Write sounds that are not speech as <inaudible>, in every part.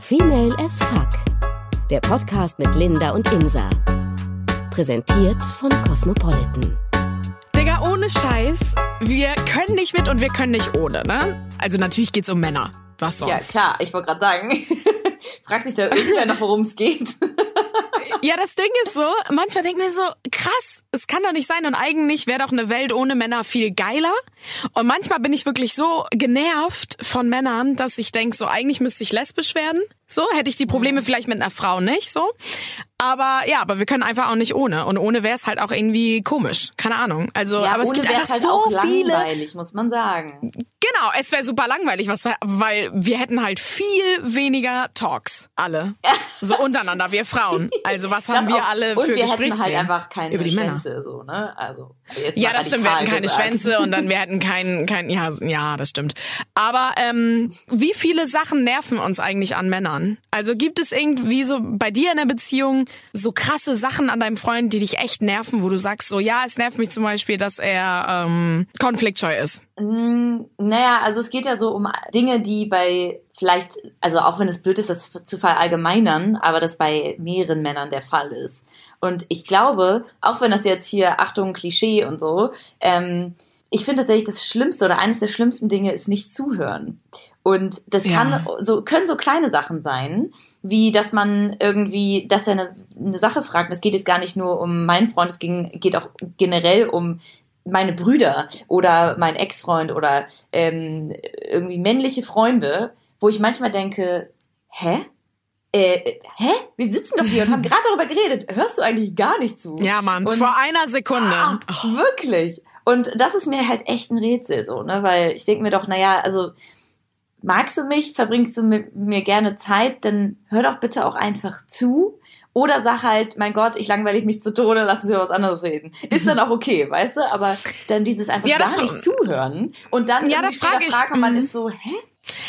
Female as Fuck. Der Podcast mit Linda und Insa. Präsentiert von Cosmopolitan. Digga, ohne Scheiß, wir können nicht mit und wir können nicht ohne, ne? Also natürlich geht's um Männer. Was sonst? Ja, klar, ich wollte gerade sagen. <laughs> Fragt sich da irgendwer noch, worum es geht? Ja, das Ding ist so, manchmal denken wir so, krass, es kann doch nicht sein und eigentlich wäre doch eine Welt ohne Männer viel geiler. Und manchmal bin ich wirklich so genervt von Männern, dass ich denke, so eigentlich müsste ich lesbisch werden. So hätte ich die Probleme Mhm. vielleicht mit einer Frau nicht, so. Aber ja, aber wir können einfach auch nicht ohne. Und ohne wäre es halt auch irgendwie komisch. Keine Ahnung. Also, Ja, aber es gibt wäre einfach halt so auch viele. langweilig, muss man sagen. Genau, es wäre super langweilig, was weil wir hätten halt viel weniger Talks, alle. <laughs> So untereinander, wir Frauen. Also was haben Das wir auch- alle und für wir hätten halt einfach keine über die Männer? Schwänze, so, ne? Also, Ja, das stimmt, wir hätten keine gesagt. Schwänze und dann wir hätten keinen, kein, ja, ja, das stimmt. Aber ähm, wie viele Sachen nerven uns eigentlich an Männern? Also gibt es irgendwie so bei dir in der Beziehung so krasse Sachen an deinem Freund, die dich echt nerven, wo du sagst so, ja, es nervt mich zum Beispiel, dass er ähm, konfliktscheu ist. Mm, Naja, also es geht ja so um Dinge, die bei vielleicht, also auch wenn es blöd ist, das zu verallgemeinern, aber das bei mehreren Männern der Fall ist. Und ich glaube, auch wenn das jetzt hier, Achtung, Klischee und so, ähm, ich finde tatsächlich das Schlimmste oder eines der schlimmsten Dinge ist nicht zuhören. Und das Ja. kann so, können so kleine Sachen sein, wie dass man irgendwie, dass er eine, eine Sache fragt. Es geht jetzt gar nicht nur um meinen Freund, es ging, geht auch generell um meine Brüder oder mein Ex-Freund oder ähm, irgendwie männliche Freunde, wo ich manchmal denke, hä? Äh, hä? Wir sitzen doch hier und haben <laughs> gerade darüber geredet. Hörst du eigentlich gar nicht zu? Ja, Mann, Und- vor einer Sekunde. Ah, Wirklich. Und das ist mir halt echt ein Rätsel so, ne? Weil ich denke mir doch, naja, also magst du mich, verbringst du mit mir gerne Zeit, dann hör doch bitte auch einfach zu. Oder sag halt, mein Gott, ich langweile mich zu Tode, lass uns über was anderes reden. Ist dann <laughs> auch okay, weißt du? Aber dann dieses einfach Ja, gar nicht zuhören und dann Ja, das frag später ich. fragen und man Mhm. ist so, hä?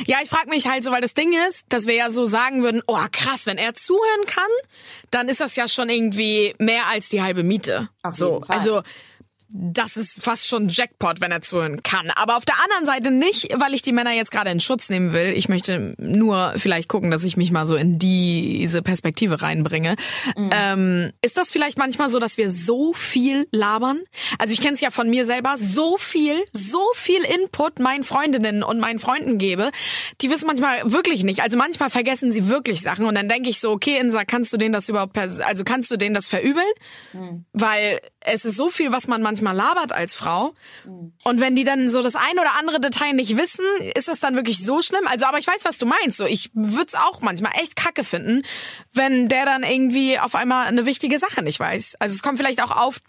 Ja, ich frage mich halt so, weil das Ding ist, dass wir ja so sagen würden, oh krass, wenn er zuhören kann, dann ist das ja schon irgendwie mehr als die halbe Miete. Auf so, also das ist fast schon Jackpot, wenn er zuhören kann. Aber auf der anderen Seite nicht, weil ich die Männer jetzt gerade in Schutz nehmen will. Ich möchte nur vielleicht gucken, dass ich mich mal so in diese Perspektive reinbringe. Ähm, ist das vielleicht manchmal so, dass wir so viel labern? Also ich kenne es ja von mir selber, so viel, so viel Input meinen Freundinnen und meinen Freunden gebe. Die wissen manchmal wirklich nicht. Also manchmal vergessen sie wirklich Sachen und dann denke ich so, okay, Insa, kannst du denen das überhaupt, also kannst du denen das verübeln? Weil es ist so viel, was man manchmal labert als Frau. Und wenn die dann so das ein oder andere Detail nicht wissen, ist das dann wirklich so schlimm? Also, aber ich weiß, was du meinst. So, ich würde es auch manchmal echt kacke finden, wenn der dann irgendwie auf einmal eine wichtige Sache nicht weiß. Also es kommt vielleicht auch auf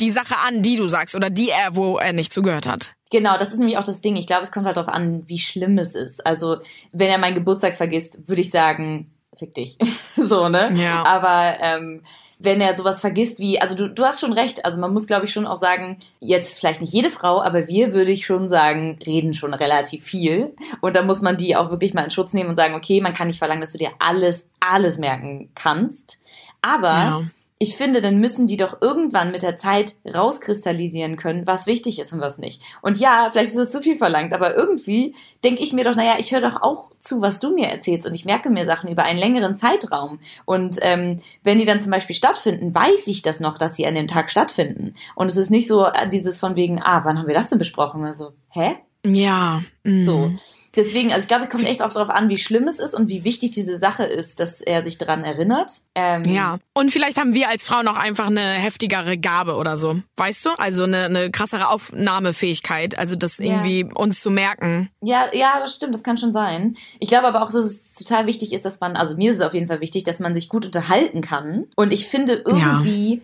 die Sache an, die du sagst oder die er, wo er nicht zugehört hat. Genau, das ist nämlich auch das Ding. Ich glaube, es kommt halt darauf an, wie schlimm es ist. Also, wenn er meinen Geburtstag vergisst, würde ich sagen, fick dich. <laughs> so, ne? Ja. Aber ähm, wenn er sowas vergisst wie, also du, du hast schon recht, also man muss, glaube ich, schon auch sagen, jetzt vielleicht nicht jede Frau, aber wir, würde ich schon sagen, reden schon relativ viel. Und da muss man die auch wirklich mal in Schutz nehmen und sagen, okay, man kann nicht verlangen, dass du dir alles, alles merken kannst. Aber Ja. Ich finde, dann müssen die doch irgendwann mit der Zeit rauskristallisieren können, was wichtig ist und was nicht. Und ja, vielleicht ist es zu viel verlangt, aber irgendwie denke ich mir doch, naja, ich höre doch auch zu, was du mir erzählst und ich merke mir Sachen über einen längeren Zeitraum. Und ähm, wenn die dann zum Beispiel stattfinden, weiß ich das noch, dass sie an dem Tag stattfinden. Und es ist nicht so äh, dieses von wegen, ah, wann haben wir das denn besprochen? Also, hä? Ja. mhm. So. Deswegen, also ich glaube, es kommt echt oft darauf an, wie schlimm es ist und wie wichtig diese Sache ist, dass er sich daran erinnert. Ähm, Ja. Und vielleicht haben wir als Frau noch einfach eine heftigere Gabe oder so. Weißt du? Also eine, eine krassere Aufnahmefähigkeit. Also das Ja. irgendwie uns zu merken. Ja, ja, das stimmt, das kann schon sein. Ich glaube aber auch, dass es total wichtig ist, dass man, also mir ist es auf jeden Fall wichtig, dass man sich gut unterhalten kann. Und ich finde, irgendwie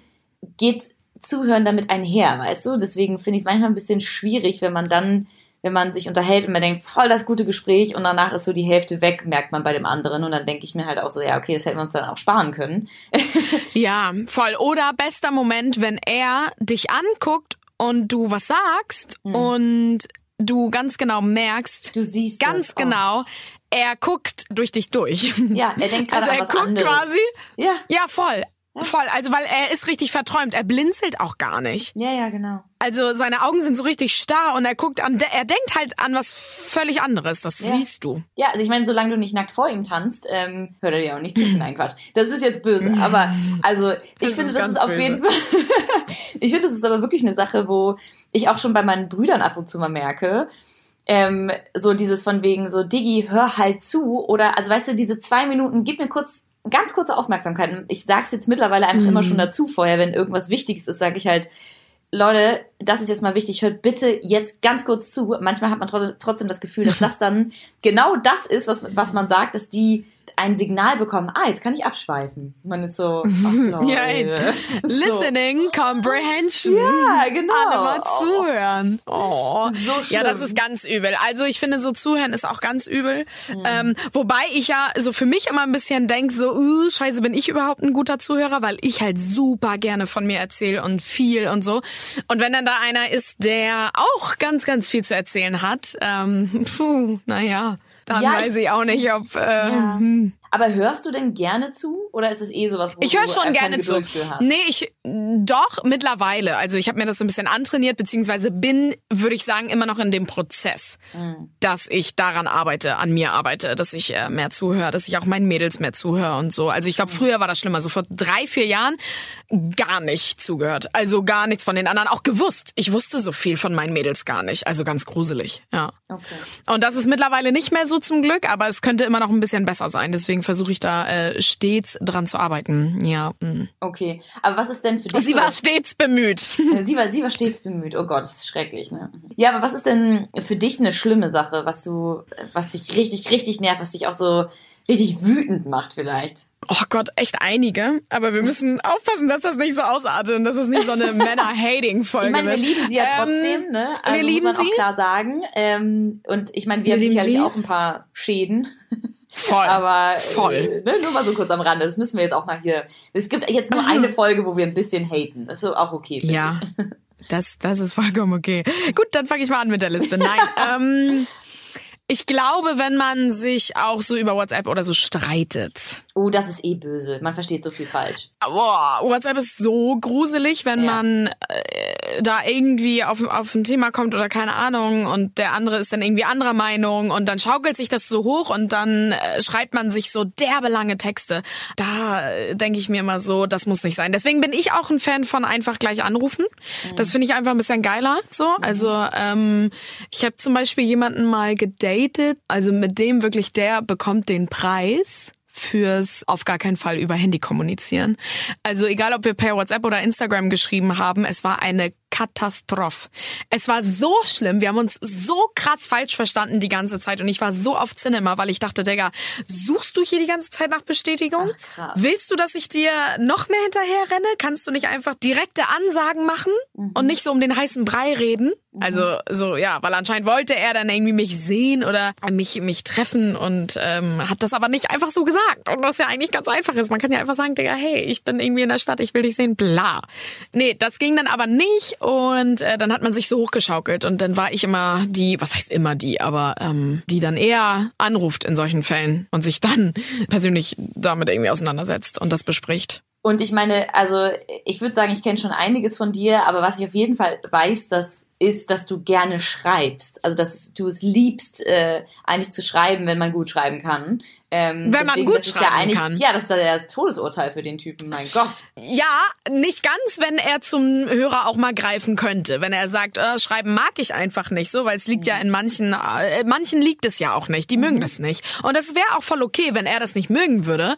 geht Zuhören damit einher, weißt du? Deswegen finde ich es manchmal ein bisschen schwierig, wenn man dann, wenn man sich unterhält und man denkt, voll das gute Gespräch und danach ist so die Hälfte weg, merkt man bei dem anderen. Und dann denke ich mir halt auch so, ja, okay, das hätten wir uns dann auch sparen können. <laughs> Ja, voll. Oder bester Moment, wenn er dich anguckt und du was sagst und du ganz genau merkst, Du siehst ganz das. Oh. genau, er guckt durch dich durch. Ja, er denkt <laughs> gerade also an er was guckt anderes. quasi. Ja. Ja, voll. Voll, also weil er ist richtig verträumt. Er blinzelt auch gar nicht. Ja, ja, genau. Also seine Augen sind so richtig starr und er guckt an, er denkt halt an was völlig anderes. Das Ja. siehst du. Ja, also ich meine, solange du nicht nackt vor ihm tanzt, ähm, hört er dir auch nicht zu. Nein, Quatsch. Das ist jetzt böse. <laughs> Aber also ich Das finde, ist das ist auf böse. jeden Fall. <laughs> ich finde, das ist aber wirklich eine Sache, wo ich auch schon bei meinen Brüdern ab und zu mal merke. Ähm, so dieses von wegen so, Diggi, hör halt zu. Oder, also weißt du, diese zwei Minuten, gib mir kurz, ganz kurze Aufmerksamkeit. Ich sag's jetzt mittlerweile einfach immer schon dazu vorher, wenn irgendwas Wichtiges ist, sage ich halt, Leute, das ist jetzt mal wichtig, hört bitte jetzt ganz kurz zu. Manchmal hat man tro- trotzdem das Gefühl, dass das dann <laughs> genau das ist, was, was man sagt, dass die ein Signal bekommen, ah, jetzt kann ich abschweifen. Man ist so, <laughs> ach Leute. Ja, ist <laughs> so, Listening Comprehension. Ja, genau. Alle mal Oh. zuhören. Oh. So Ja, das ist ganz übel. Also ich finde, so zuhören ist auch ganz übel. Mhm. Ähm, wobei ich ja so für mich immer ein bisschen denk so, uh, scheiße, bin ich überhaupt ein guter Zuhörer, weil ich halt super gerne von mir erzähle und viel und so. Und wenn dann da einer ist, der auch ganz, ganz viel zu erzählen hat, ähm, puh, naja, dann Ja, weiß ich, auch nicht, ob... Äh, Ja. hm. Aber hörst du denn gerne zu? Oder ist es eh sowas, wo Ich höre schon äh, gerne zu. Nee, ich doch mittlerweile. Also ich habe mir das so ein bisschen antrainiert, beziehungsweise bin, würde ich sagen, immer noch in dem Prozess, Mhm. dass ich daran arbeite, an mir arbeite, dass ich äh, mehr zuhöre, dass ich auch meinen Mädels mehr zuhöre und so. Also ich glaube, früher war das schlimmer. So vor drei, vier Jahren gar nicht zugehört. Also gar nichts von den anderen. Auch gewusst. Ich wusste so viel von meinen Mädels gar nicht. Also ganz gruselig. Ja. Okay. Und das ist mittlerweile nicht mehr so zum Glück, aber es könnte immer noch ein bisschen besser sein. Deswegen versuche ich da äh, stets dran zu arbeiten. Ja. mm. Okay. Aber was ist denn für dich Sie war stets bemüht. Sie war, sie war stets bemüht. Oh Gott, das ist schrecklich, ne? Ja, aber was ist denn für dich eine schlimme Sache, was du, was dich richtig, richtig nervt, was dich auch so richtig wütend macht vielleicht? Oh Gott, echt einige. Aber wir müssen <laughs> aufpassen, dass das nicht so ausartet und dass es nicht so eine <laughs> Männer-Hating-Folge Ich meine, wir wird. lieben sie ja Ähm, trotzdem, ne? Also wir lieben muss man sie. auch klar sagen. Ähm, und ich meine, wir, Wir haben sicherlich sie. auch ein paar Schäden. Voll. Aber Voll. Äh, ne, nur mal so kurz am Rande. Das müssen wir jetzt auch mal hier. Es gibt jetzt nur eine <laughs> Folge, wo wir ein bisschen haten. Das ist auch okay. Ja, <laughs> das, das ist vollkommen okay. Gut, dann fange ich mal an mit der Liste. Nein, <laughs> ähm, ich glaube, wenn man sich auch so über WhatsApp oder so streitet. ich. Oh, das ist eh böse. Man versteht so viel falsch. Boah, WhatsApp ist so gruselig, wenn Ja. man äh, da irgendwie auf, auf ein Thema kommt oder keine Ahnung und der andere ist dann irgendwie anderer Meinung und dann schaukelt sich das so hoch und dann äh, schreibt man sich so derbe lange Texte. Da äh, denke ich mir immer so, das muss nicht sein. Deswegen bin ich auch ein Fan von einfach gleich anrufen. Das finde ich einfach ein bisschen geiler. So, also ähm, ich habe zum Beispiel jemanden mal gedatet, also mit dem wirklich der bekommt den Preis fürs auf gar keinen Fall über Handy kommunizieren. Also egal, ob wir per WhatsApp oder Instagram geschrieben haben, es war eine Katastrophe. Es war so schlimm. Wir haben uns so krass falsch verstanden die ganze Zeit und ich war so auf Cinema, weil ich dachte, Digga, suchst du hier die ganze Zeit nach Bestätigung? Ach. Willst du, dass ich dir noch mehr hinterher renne? Kannst du nicht einfach direkte Ansagen machen und nicht so um den heißen Brei reden? Also so ja, weil anscheinend wollte er dann irgendwie mich sehen oder mich mich treffen und ähm, hat das aber nicht einfach so gesagt und was ja eigentlich ganz einfach ist. Man kann ja einfach sagen, Digga, hey, ich bin irgendwie in der Stadt, ich will dich sehen, bla. Nee, das ging dann aber nicht und äh, dann hat man sich so hochgeschaukelt und dann war ich immer die, was heißt immer die, aber ähm, die dann eher anruft in solchen Fällen und sich dann <laughs> persönlich damit irgendwie auseinandersetzt und das bespricht. Und ich meine, also ich würde sagen, ich kenne schon einiges von dir, aber was ich auf jeden Fall weiß, das ist, dass du gerne schreibst. Also dass du es liebst, äh, eigentlich zu schreiben, wenn man gut schreiben kann. Ähm, Wenn man deswegen, gut das ist schreiben ja kann. Ja, das ist ja das Todesurteil für den Typen, mein Gott. Ja, nicht ganz, wenn er zum Hörer auch mal greifen könnte. Wenn er sagt, äh, schreiben mag ich einfach nicht so, weil es liegt ja in manchen, äh, manchen liegt es ja auch nicht. Die mögen das nicht. Und das wäre auch voll okay, wenn er das nicht mögen würde.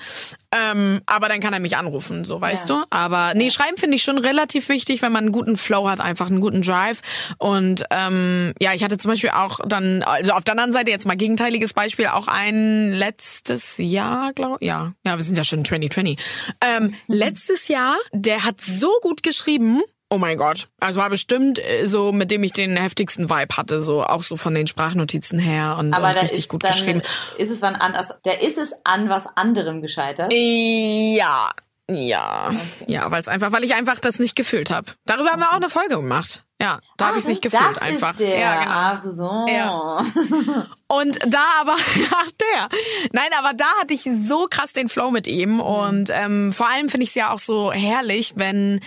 Ähm, aber dann kann er mich anrufen, so weißt Ja. du. Aber nee, schreiben finde ich schon relativ wichtig, wenn man einen guten Flow hat, einfach einen guten Drive. Und ähm, ja, ich hatte zum Beispiel auch dann, also auf der anderen Seite jetzt mal gegenteiliges Beispiel, auch ein letztes Jahr, glaube ja, ja, wir sind ja schon 2020. Ähm, letztes Jahr, der hat so gut geschrieben. Oh mein Gott. Also war bestimmt äh, so, mit dem ich den heftigsten Vibe hatte, so auch so von den Sprachnotizen her und, Aber und richtig gut dann, geschrieben. ist es wann anders, der ist es an was anderem gescheitert. Ja, ja, ja, weil es einfach, weil ich einfach das nicht gefühlt habe. Darüber haben wir auch eine Folge gemacht. Ja, da habe ich es nicht das gefühlt einfach. Ist der. Ja, genau. Ach so. Ja. Und da aber, <laughs> ach der. Nein, aber da hatte ich so krass den Flow mit ihm. Und ähm, vor allem finde ich es ja auch so herrlich, wenn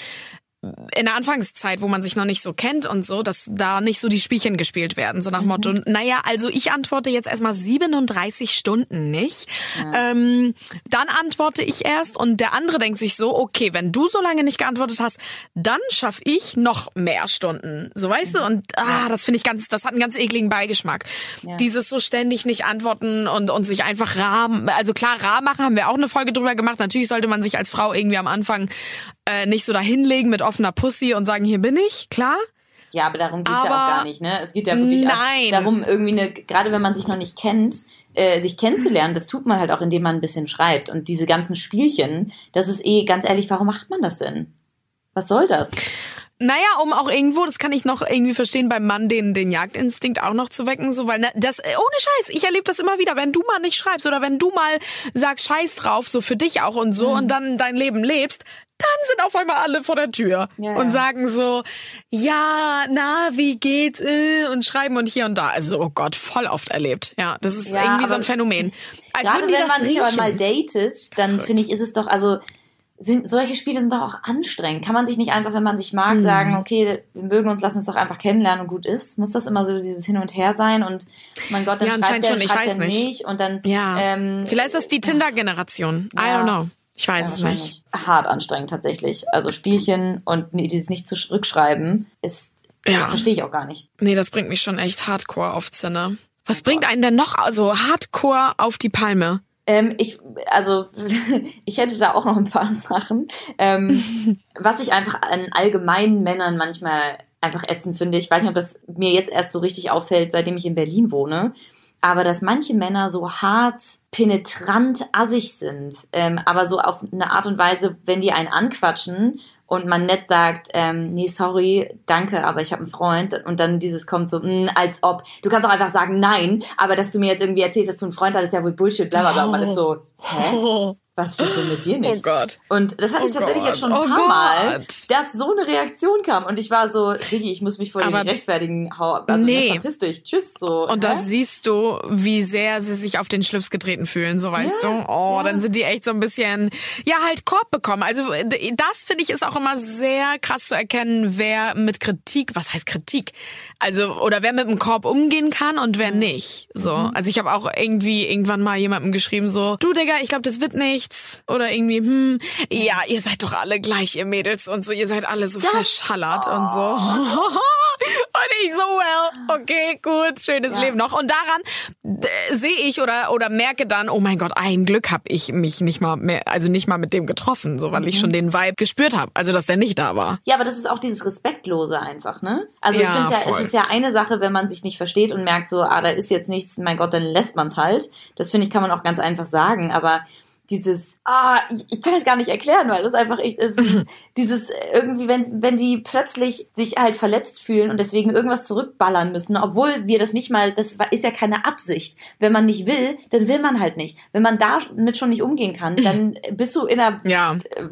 in der Anfangszeit, wo man sich noch nicht so kennt und so, dass da nicht so die Spielchen gespielt werden, so nach Motto, naja, also ich antworte jetzt erstmal 37 Stunden nicht. Ähm, dann antworte ich erst und der andere denkt sich so, okay, wenn du so lange nicht geantwortet hast, dann schaff ich noch mehr Stunden. So weißt du? Und ah, das finde ich ganz, das hat einen ganz ekligen Beigeschmack. Dieses so ständig nicht antworten und, und sich einfach rar, also klar, rar machen, haben wir auch eine Folge drüber gemacht. Natürlich sollte man sich als Frau irgendwie am Anfang äh, nicht so dahinlegen mit offener Pussy und sagen, hier bin ich, klar. Ja, aber darum geht's ja Aber- auch gar nicht, ne? Es geht ja wirklich darum, irgendwie eine, gerade wenn man sich noch nicht kennt, äh, sich kennenzulernen, das tut man halt auch, indem man ein bisschen schreibt. Und diese ganzen Spielchen, das ist eh, ganz ehrlich, warum macht man das denn? Was soll das? Naja, um auch irgendwo, das kann ich noch irgendwie verstehen, beim Mann den, den Jagdinstinkt auch noch zu wecken, so, weil ne, das, äh, ohne Scheiß, ich erlebe das immer wieder, wenn du mal nicht schreibst oder wenn du mal sagst Scheiß drauf, so für dich auch und so und dann dein Leben lebst, dann sind auf einmal alle vor der Tür Ja, und ja. sagen so, ja, na, wie geht's, äh, und schreiben und hier und da. Also, oh Gott, voll oft erlebt. Ja, das ist Ja, irgendwie so ein Phänomen. Als Gerade würden die wenn das man sich mal datet, dann finde ich, ist es doch, also sind, solche Spiele sind doch auch anstrengend. Kann man sich nicht einfach, wenn man sich mag, Mhm. sagen, okay, wir mögen uns, lassen uns doch einfach kennenlernen und gut ist? Muss das immer so dieses Hin und Her sein und mein Gott, dann Ja, schreibt der, schon, ich schreibt weiß der nicht. nicht und dann Ja. ähm, Vielleicht ist das die Tinder-Generation. I Ja. don't know. Ich weiß es nicht. hart anstrengend tatsächlich. Also Spielchen und nee, dieses nicht zurückschreiben ist Ja. verstehe ich auch gar nicht. Nee, das bringt mich schon echt hardcore auf Zinne. Was bringt einen denn noch also hardcore auf die Palme? Ähm, ich, also, <laughs> ich hätte da auch noch ein paar <laughs> Sachen. Ähm, <laughs> was ich einfach an allgemeinen Männern manchmal einfach ätzend finde. Ich weiß nicht, ob das mir jetzt erst so richtig auffällt, seitdem ich in Berlin wohne. Aber dass manche Männer so hart, penetrant assig sind, ähm, aber so auf eine Art und Weise, wenn die einen anquatschen und man nett sagt, ähm, nee, sorry, danke, aber ich habe einen Freund und dann dieses kommt so, mh, als ob, du kannst auch einfach sagen nein, aber dass du mir jetzt irgendwie erzählst, dass du einen Freund hattest, ja wohl Bullshit, bla bla bla. Man ist so, hä? <laughs> Oh, Was stimmt denn mit dir nicht? oh Gott. Und das hatte ich Oh tatsächlich Gott. jetzt schon ein Oh paar Mal, Gott. dass so eine Reaktion kam. Und ich war so, Diggi, ich muss mich vor dir nicht rechtfertigen. Hau, also Nee. nee. verpiss dich. Tschüss. So. Und Hä? da siehst du, wie sehr sie sich auf den Schlips getreten fühlen, so weißt Ja, du. Oh, ja. dann sind die echt so ein bisschen, ja, halt Korb bekommen. Also das finde ich ist auch immer sehr krass zu erkennen, wer mit Kritik, was heißt Kritik? Also, oder wer mit dem Korb umgehen kann und wer nicht. So. Also ich habe auch irgendwie irgendwann mal jemandem geschrieben, so, du Digga, ich glaube, das wird nichts. Oder irgendwie, hm, ja, ihr seid doch alle gleich, ihr Mädels und so, ihr seid alle so verschallert und so. <laughs> Und ich so, well, okay, gut, schönes Ja. Leben noch. Und daran äh, sehe ich oder oder merke dann, oh mein Gott, ein Glück habe ich mich nicht mal mehr, also nicht mal mit dem getroffen, so weil ich Mhm. schon den Vibe gespürt habe, also dass der nicht da war. Ja, aber das ist auch dieses Respektlose einfach, ne? Also ich Ja, finde ja, voll. es ist ja eine Sache, wenn man sich nicht versteht und merkt so, ah, da ist jetzt nichts, mein Gott, dann lässt man's halt. Das finde ich, kann man auch ganz einfach sagen, aber dieses, ah, ich, ich kann es gar nicht erklären, weil das einfach echt ist, dieses irgendwie, wenn, wenn die plötzlich sich halt verletzt fühlen und deswegen irgendwas zurückballern müssen, obwohl wir das nicht mal, das ist ja keine Absicht. Wenn man nicht will, dann will man halt nicht. Wenn man damit schon nicht umgehen kann, <laughs> dann bist du in einer Ja, äh,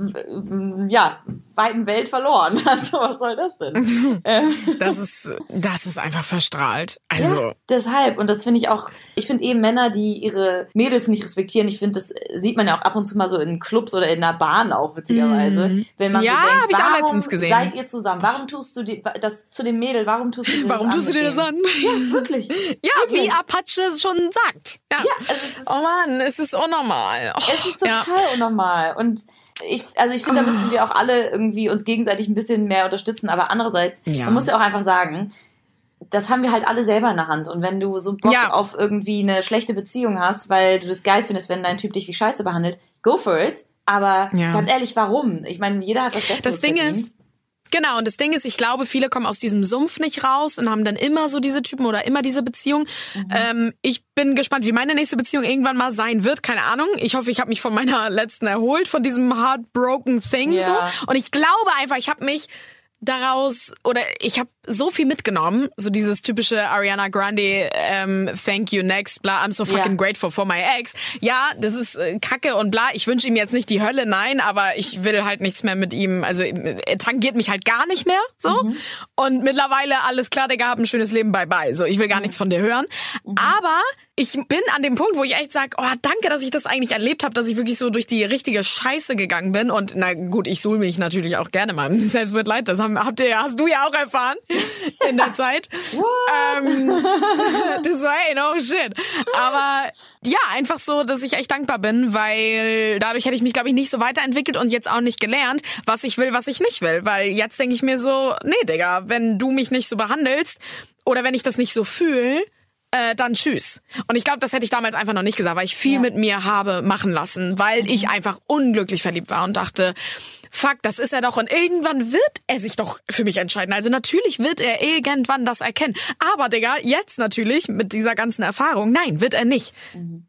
ja, weiten Welt verloren. <laughs> Also was soll das denn? <laughs> ähm, das ist das ist einfach verstrahlt. Also ja, deshalb und das finde ich auch. Ich finde eben Männer, die ihre Mädels nicht respektieren. Ich finde, das sieht man ja auch ab und zu mal so in Clubs oder in der Bahn auch witzigerweise, wenn man Mhm. Ja, so denkt, ich auch warum letztens gesehen. seid ihr zusammen? Warum tust du die, das zu dem Mädel? Warum tust du warum das tust du dir das an? Ja, wirklich. Ja, wie Wirklich. Apache es schon sagt. Ja. Ja, also Oh Mann, es ist unnormal. Oh, es ist total ja. unnormal und ich, also ich finde, da müssen wir auch alle irgendwie uns gegenseitig ein bisschen mehr unterstützen. Aber andererseits, Ja. man muss ja auch einfach sagen, das haben wir halt alle selber in der Hand. Und wenn du so Bock Ja. auf irgendwie eine schlechte Beziehung hast, weil du das geil findest, wenn dein Typ dich wie Scheiße behandelt, go for it. Aber Ja. ganz ehrlich, warum? Ich meine, jeder hat was Besseres Das Ding verdient. ist, Genau, und das Ding ist, ich glaube, viele kommen aus diesem Sumpf nicht raus und haben dann immer so diese Typen oder immer diese Beziehung. Mhm. Ähm, ich bin gespannt, wie meine nächste Beziehung irgendwann mal sein wird. Keine Ahnung. Ich hoffe, ich habe mich von meiner letzten erholt, von diesem heartbroken Thing Ja. so. Und ich glaube einfach, ich habe mich daraus oder ich habe so viel mitgenommen, so dieses typische Ariana Grande ähm, Thank you next, bla, I'm so fucking Ja. grateful for my ex. Ja, das ist äh, Kacke und bla. Ich wünsche ihm jetzt nicht die Hölle, nein, aber ich will halt nichts mehr mit ihm. Also er tangiert mich halt gar nicht mehr, so. Mhm. Und mittlerweile alles klar, Digga, hab ein schönes Leben, bye bye. So, ich will gar nichts von dir hören. Mhm. Aber ich bin an dem Punkt, wo ich echt sage, oh, danke, dass ich das eigentlich erlebt habe, dass ich wirklich so durch die richtige Scheiße gegangen bin. Und na gut, ich suhl mich natürlich auch gerne mal im <laughs> Selbstmitleid. Das haben, habt ihr, hast du ja auch erfahren in der Zeit. <laughs> ähm, du so, hey, no shit. Aber ja, einfach so, dass ich echt dankbar bin, weil dadurch hätte ich mich, glaube ich, nicht so weiterentwickelt und jetzt auch nicht gelernt, was ich will, was ich nicht will. Weil jetzt denke ich mir so, nee, Digga, wenn du mich nicht so behandelst oder wenn ich das nicht so fühle, äh, dann tschüss. Und ich glaube, das hätte ich damals einfach noch nicht gesagt, weil ich viel Ja. mit mir habe machen lassen, weil ich einfach unglücklich verliebt war und dachte, fuck, das ist er doch und irgendwann wird er sich doch für mich entscheiden. Also natürlich wird er irgendwann das erkennen. Aber Digga, jetzt natürlich mit dieser ganzen Erfahrung, nein, wird er nicht.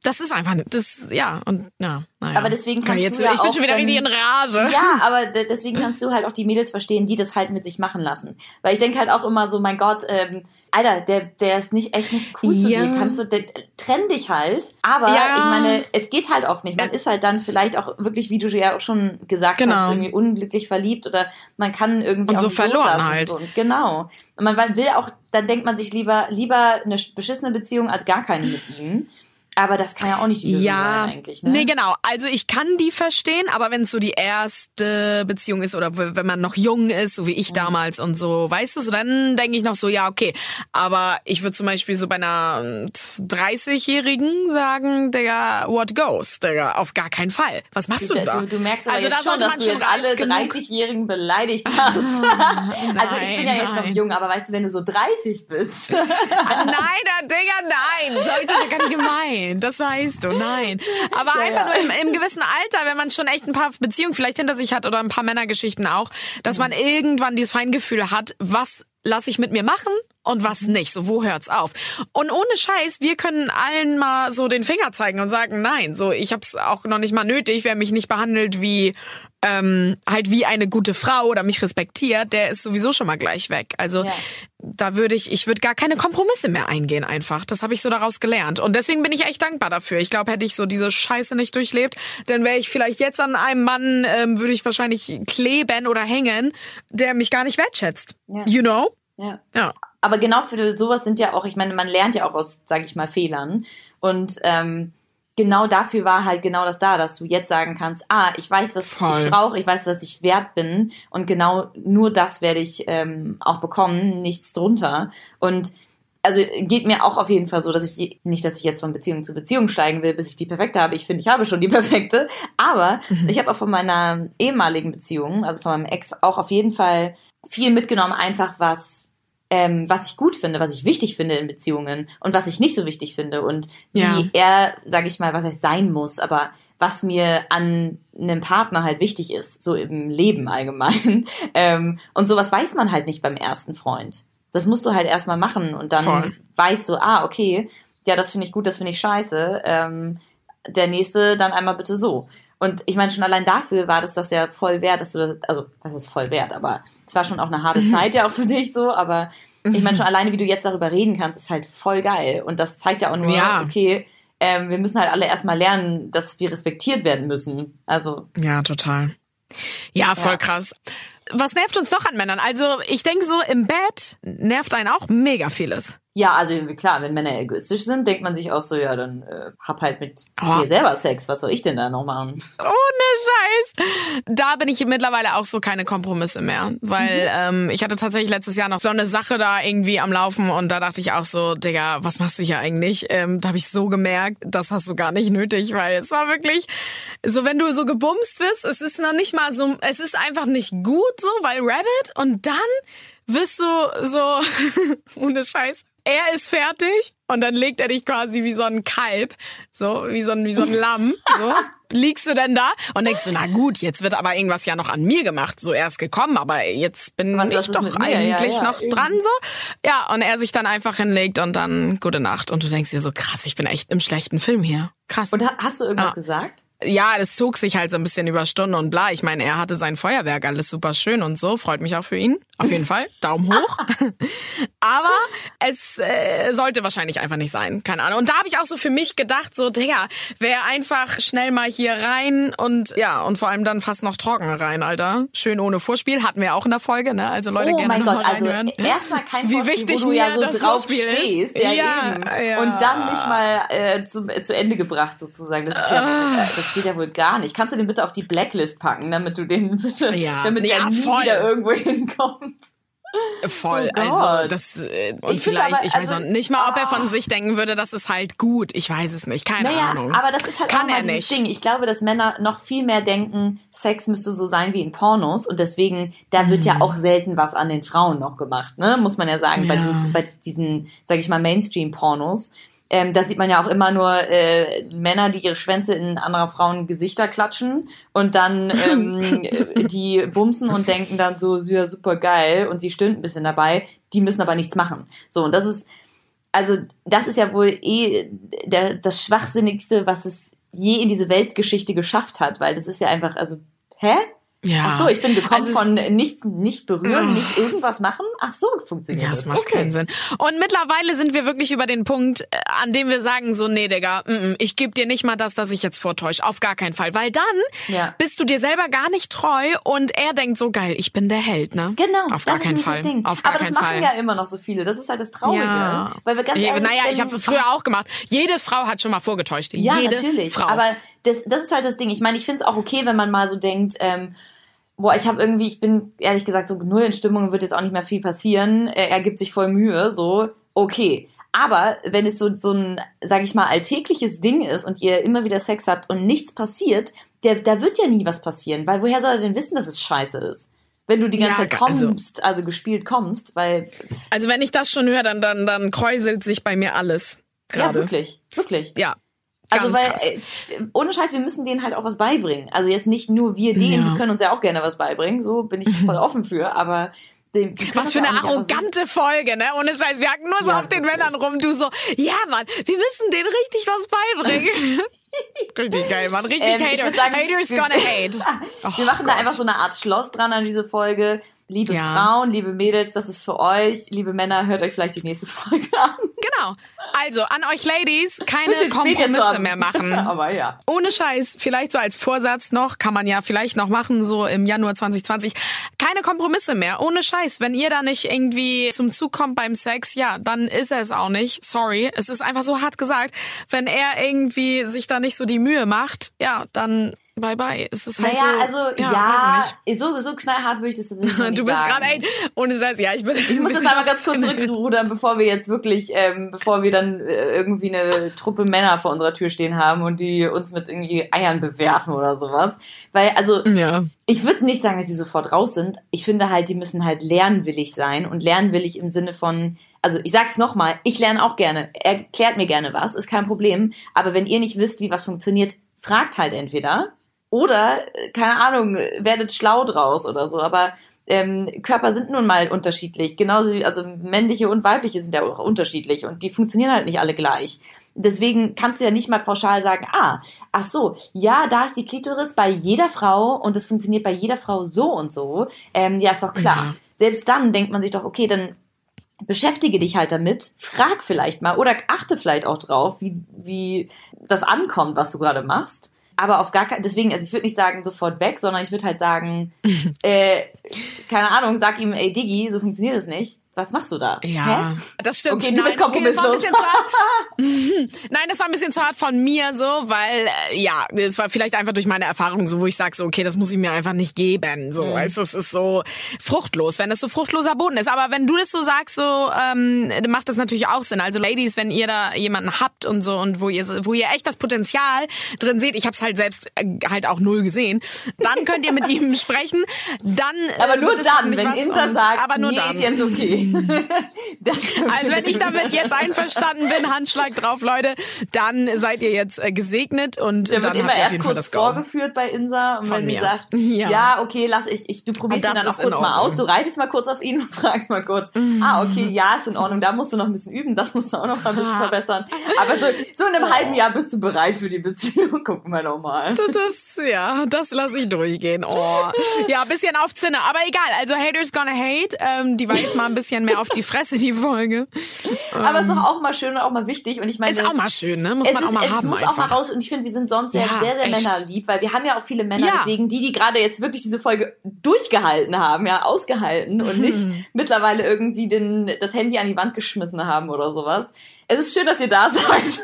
Das ist einfach, das, ja, und ja, naja. Aber deswegen kannst jetzt, du ja Ich bin schon wieder dann- richtig in Rage. Ja, aber de- deswegen kannst du halt auch die Mädels verstehen, die das halt mit sich machen lassen. Weil ich denke halt auch immer so, mein Gott, ähm, Alter, der, der ist nicht echt nicht cool zu Ja. dir. Kannst du, der, trenn dich halt. Aber Ja. ich meine, es geht halt oft nicht. Man ist halt dann vielleicht auch wirklich, wie du ja auch schon gesagt Genau. hast, irgendwie unglücklich verliebt oder man kann irgendwie Und auch so nicht verloren halt. So. Und Genau. Und man will auch, dann denkt man sich lieber, lieber eine beschissene Beziehung als gar keine mit ihm. Aber das kann ja auch nicht die Lösung Ja, sein eigentlich. Ne? nee, genau. Also ich kann die verstehen, aber wenn es so die erste Beziehung ist oder wenn man noch jung ist, so wie ich damals und so, weißt du, so dann denke ich noch so, ja, okay. Aber ich würde zum Beispiel so bei einer ähm, 30-Jährigen sagen, Digga, what goes, Digga, auf gar keinen Fall. Was machst du, Du, da? du, du merkst aber also jetzt da schon, dass du jetzt alle reif genug- 30-Jährigen beleidigt <laughs> hast. also ich bin ja jetzt noch nein. jung, aber weißt du, wenn du so 30 bist. <laughs> Ah, nein, Digga, nein. So habe ich das ja gar nicht <laughs> gemeint. Das weißt du, nein. <laughs> Aber Ja, einfach ja. nur im, im gewissen Alter, wenn man schon echt ein paar Beziehungen vielleicht hinter sich hat oder ein paar Männergeschichten auch, dass man irgendwann dieses Feingefühl hat, was lasse ich mit mir machen und was nicht. So, wo hört's auf? Und ohne Scheiß, wir können allen mal so den Finger zeigen und sagen, nein, so, ich hab's auch noch nicht mal nötig, wer mich nicht behandelt wie ähm, halt wie eine gute Frau oder mich respektiert, der ist sowieso schon mal gleich weg. Also Ja. da würde ich, ich würde gar keine Kompromisse mehr eingehen einfach. Das habe ich so daraus gelernt. Und deswegen bin ich echt dankbar dafür. Ich glaube, hätte ich so diese Scheiße nicht durchlebt, dann wäre ich vielleicht jetzt an einem Mann, ähm, würde ich wahrscheinlich kleben oder hängen, der mich gar nicht wertschätzt. Ja. You know? ja. Ja. Aber genau für sowas sind ja auch, ich meine, man lernt ja auch aus, sage ich mal, Fehlern. Und ähm, genau dafür war halt genau das da, dass du jetzt sagen kannst, ah, ich weiß, was Voll. ich brauche, ich weiß, was ich wert bin und genau nur das werde ich ähm, auch bekommen, nichts drunter. Und also geht mir auch auf jeden Fall so, dass ich nicht, dass ich jetzt von Beziehung zu Beziehung steigen will, bis ich die perfekte habe. Ich finde, ich habe schon die perfekte. Aber ich habe auch von meiner ehemaligen Beziehung, also von meinem Ex, auch auf jeden Fall viel mitgenommen, einfach was ähm, was ich gut finde, was ich wichtig finde in Beziehungen und was ich nicht so wichtig finde und wie Ja. er, sage ich mal, was er sein muss, aber was mir an einem Partner halt wichtig ist, so im Leben allgemein. <laughs> Ähm, und sowas weiß man halt nicht beim ersten Freund. Das musst du halt erstmal machen und dann Voll. weißt du, ah, okay, ja, das finde ich gut, das finde ich scheiße. Ähm, der nächste dann einmal bitte so. Und ich meine, schon allein dafür war das das ja voll wert, dass du das, also, was ist voll wert, aber es war schon auch eine harte <laughs> Zeit ja auch für dich so, aber ich meine, schon <laughs> alleine, wie du jetzt darüber reden kannst, ist halt voll geil. Und das zeigt ja auch nur, Ja. okay, ähm, wir müssen halt alle erstmal lernen, dass wir respektiert werden müssen. Also, Ja, total. Ja, voll Ja. krass. Was nervt uns noch an Männern? Also, ich denke so, im Bett nervt einen auch mega vieles. Ja, also klar, wenn Männer egoistisch sind, denkt man sich auch so, ja, dann äh, hab halt mit Oh. dir selber Sex, was soll ich denn da noch machen? Ohne Scheiß. Da bin ich mittlerweile auch so keine Kompromisse mehr. Weil ähm, ich hatte tatsächlich letztes Jahr noch so eine Sache da irgendwie am Laufen und da dachte ich auch so, Digga, was machst du hier eigentlich? Ähm, da habe ich so gemerkt, das hast du gar nicht nötig, weil es war wirklich so, wenn du so gebumst wirst, es ist noch nicht mal so, es ist einfach nicht gut so, weil Rabbit und dann wirst du so, <laughs> ohne Scheiß, er ist fertig und dann legt er dich quasi wie so ein Kalb, so wie so ein, wie so ein Lamm, so. <laughs> Liegst du denn da und denkst du, na gut, jetzt wird aber irgendwas ja noch an mir gemacht. So, er ist gekommen, aber jetzt bin Was- ich doch mir? Ja, eigentlich ja, noch eben. dran, so. Ja, und er sich dann einfach hinlegt und dann gute Nacht. Und du denkst dir so, krass, ich bin echt im schlechten Film hier. Krass. Und ha- hast du irgendwas Ja. gesagt? Ja, es zog sich halt so ein bisschen über Stunden und bla. Ich meine, er hatte sein Feuerwerk, alles super schön und so. Freut mich auch für ihn. Auf jeden Fall. Daumen hoch. <laughs> Aber es äh, sollte wahrscheinlich einfach nicht sein. Keine Ahnung. Und da habe ich auch so für mich gedacht, so, Digga, wäre einfach schnell mal hier rein und ja, und vor allem dann fast noch trocken rein, Alter. Schön ohne Vorspiel. Hatten wir auch in der Folge, ne? Also Leute, Oh gerne mein noch Gott, also erstmal kein Wie Vorspiel, wichtig wo du ja so drauf Vorspiel ist. stehst. Ja, Ja, ja. Und dann nicht mal äh, zum, zu Ende gebracht sozusagen. Das, ist ja, Ah. äh, das geht ja wohl gar nicht. Kannst du den bitte auf die Blacklist packen, damit du den bitte, Ja. <laughs> damit Ja, er nie voll. wieder irgendwo hinkommt? Voll, Oh also das äh, und Ich vielleicht, aber, ich weiß also, nicht mal, ob er von ah. sich denken würde, das ist halt gut. Ich weiß es nicht, keine Naja, Ahnung. aber das ist halt Kann auch dieses. Ding. Ich glaube, dass Männer noch viel mehr denken, Sex müsste so sein wie in Pornos und deswegen, da wird Mhm. ja auch selten was an den Frauen noch gemacht, ne? Muss man ja sagen, bei, Ja. diesen, bei diesen, sag ich mal, Mainstream-Pornos. Ähm, da sieht man ja auch immer nur äh, Männer, die ihre Schwänze in anderer Frauen Gesichter klatschen und dann ähm, äh, <laughs> die bumsen und denken dann so, ja, super geil und sie stöhnt ein bisschen dabei, die müssen aber nichts machen. So, und das ist, also das ist ja wohl eh der, das Schwachsinnigste, was es je in diese Weltgeschichte geschafft hat, weil das ist ja einfach, also, hä? Ja. Ach so, ich bin gekommen Also von nicht, nicht berühren, Ah. nicht irgendwas machen. Ach so, funktioniert Ja, das. das macht okay. keinen Sinn. Und mittlerweile sind wir wirklich über den Punkt, äh, an dem wir sagen so, nee, Digga, mm, mm, ich gebe dir nicht mal das, das ich jetzt vortäusche. Auf gar keinen Fall. Weil dann Ja. bist du dir selber gar nicht treu und er denkt so, geil, ich bin der Held, ne? Genau, Auf das gar ist keinen Fall. das Ding. Auf gar Aber das machen Fall. ja immer noch so viele. Das ist halt das Traurige. Ja. Weil wir ganz ehrlich, naja, ich habe es früher auch gemacht. Jede Frau hat schon mal vorgetäuscht. Ja, Jede natürlich. Frau. Aber das, das ist halt das Ding. Ich meine, ich finde es auch okay, wenn man mal so denkt, ähm, boah, ich habe irgendwie, ich bin ehrlich gesagt so null in Stimmung, wird jetzt auch nicht mehr viel passieren. Er, er gibt sich voll Mühe, so, okay. Aber wenn es so, so ein, sag ich mal, alltägliches Ding ist und ihr immer wieder Sex habt und nichts passiert, der, da wird ja nie was passieren, weil woher soll er denn wissen, dass es scheiße ist? Wenn du die ganze Ja, Zeit also- kommst, also gespielt kommst, weil, also wenn ich das schon höre, dann, dann, dann kräuselt sich bei mir alles. ja, Gerade. wirklich, wirklich. Ja. Also Ganz weil, krass. äh, ohne Scheiß, wir müssen denen halt auch was beibringen. Also jetzt nicht nur wir denen, Ja. die können uns ja auch gerne was beibringen, so bin ich voll <laughs> offen für, aber können Was für eine so- arrogante Folge, ne? Ohne Scheiß. Wir hacken nur so Ja, auf den wirklich. Männern rum. Du so, ja, Mann, wir müssen denen richtig was beibringen. <laughs> richtig geil, Mann. Richtig Ähm, ich Hater. sagen, Haters wir- gonna hate. <laughs> Wir Oh machen da Gott. einfach so eine Art Schloss dran an diese Folge. Liebe Ja. Frauen, liebe Mädels, das ist für euch. Liebe Männer, hört euch vielleicht die nächste <laughs> Folge an. Genau. Also, an euch Ladies, keine Kompromisse mehr machen. <laughs> Aber ja. Ohne Scheiß, vielleicht so als Vorsatz noch, kann man ja vielleicht noch machen, so im Januar 2020. Keine Kompromisse mehr. Ohne Scheiß. Wenn ihr da nicht irgendwie zum Zug kommt beim Sex, ja, dann ist er es auch nicht. Sorry. Es ist einfach so hart gesagt. Wenn er irgendwie sich da nicht so die Mühe macht, ja, dann bye bye. Es ist halt Naja, so. also ja, ja, so, so knallhart würde ich das tatsächlich <laughs> nicht Du bist gerade, ey, ohne Scheiß, ja, ich bin. Ich muss jetzt einmal ganz kurz zurückrudern, bevor wir jetzt wirklich, ähm, bevor wir dann äh, irgendwie eine Truppe Männer vor unserer Tür stehen haben und die uns mit irgendwie Eiern bewerfen oder sowas. Weil, also, Ja. ich würde nicht sagen, dass die sofort raus sind. Ich finde halt, die müssen halt lernwillig sein und lernwillig im Sinne von, also ich sag's nochmal, ich lerne auch gerne. Erklärt mir gerne was, ist kein Problem. Aber wenn ihr nicht wisst, wie was funktioniert, fragt halt entweder oder, äh, keine Ahnung, werdet schlau draus oder so. Aber ähm, Körper sind nun mal unterschiedlich. Genauso wie, also männliche und weibliche sind ja auch unterschiedlich und die funktionieren halt nicht alle gleich. Deswegen kannst du ja nicht mal pauschal sagen, ah, ach so, ja, da ist die Klitoris bei jeder Frau und es funktioniert bei jeder Frau so und so. Ähm, ja, ist doch klar. Ja. Selbst dann denkt man sich doch, okay, dann beschäftige dich halt damit, frag vielleicht mal oder achte vielleicht auch drauf, wie, wie das ankommt, was du gerade machst. Aber auf gar keinen, deswegen, also ich würde nicht sagen sofort weg, sondern ich würde halt sagen, <laughs> äh, keine Ahnung, sag ihm, ey Diggi, so funktioniert es nicht. Was machst du da? Ja, Hä? das stimmt. Okay, du bist das war ein kompromisslos. zu hart. <laughs> Nein, das war ein bisschen zu hart von mir so, weil äh, ja, es war vielleicht einfach durch meine Erfahrung so, wo ich sage so, okay, das muss ich mir einfach nicht geben. So, Mhm. du, es ist so fruchtlos, wenn es so fruchtloser Boden ist. Aber wenn du das so sagst, so ähm, macht das natürlich auch Sinn. Also Ladies, wenn ihr da jemanden habt und so und wo ihr wo ihr echt das Potenzial drin seht, ich habe es halt selbst äh, halt auch null gesehen, dann könnt ihr mit ihm <laughs> sprechen. Dann äh, Aber nur wird es dann, wenn und- sagt, aber nur nee, dann. ist okay. <laughs> also wenn ich damit jetzt einverstanden bin, <laughs> Handschlag drauf, Leute, dann seid ihr jetzt äh, gesegnet und Der dann wird immer erst kurz vorgeführt bei Insa und Von wenn sie mir. sagt, <laughs> Ja. ja. okay, lass ich, ich du probierst ihn das dann auch kurz mal aus, du reitest mal kurz auf ihn und fragst mal kurz, ah, okay, ja, ist in Ordnung, da musst du noch ein bisschen üben, das musst du auch noch mal ein bisschen verbessern. Aber so, so in einem halben Jahr bist du bereit für die Beziehung, gucken wir noch mal. Das, ja, das lasse ich durchgehen. Oh. Ja, bisschen auf Zinne. Aber egal. Also Haters gonna hate. Ähm, die war jetzt mal ein bisschen mehr auf die Fresse, die Folge. Aber es ist doch auch mal schön und auch mal wichtig und ich meine, Ist auch mal schön, ne? Muss es, man ist, auch mal es haben muss einfach. auch mal raus und ich finde, wir sind sonst sehr, Ja, sehr, sehr echt. männerlieb, weil wir haben ja auch viele Männer, Ja. deswegen die, die gerade jetzt wirklich diese Folge durchgehalten haben, ja, ausgehalten und nicht Mhm. mittlerweile irgendwie den, das Handy an die Wand geschmissen haben oder sowas. Es ist schön, dass ihr da <laughs> seid.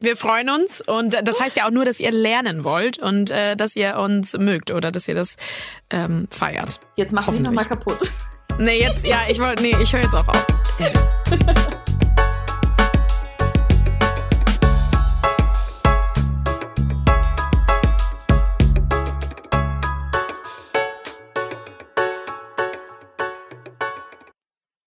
Wir freuen uns und das heißt ja auch nur, dass ihr lernen wollt und äh, dass ihr uns mögt oder dass ihr das ähm, feiert. Jetzt mach mich Hoffentlich. nochmal kaputt. Nee, jetzt, ja, ich wollte, nee, ich höre jetzt auch auf. <laughs>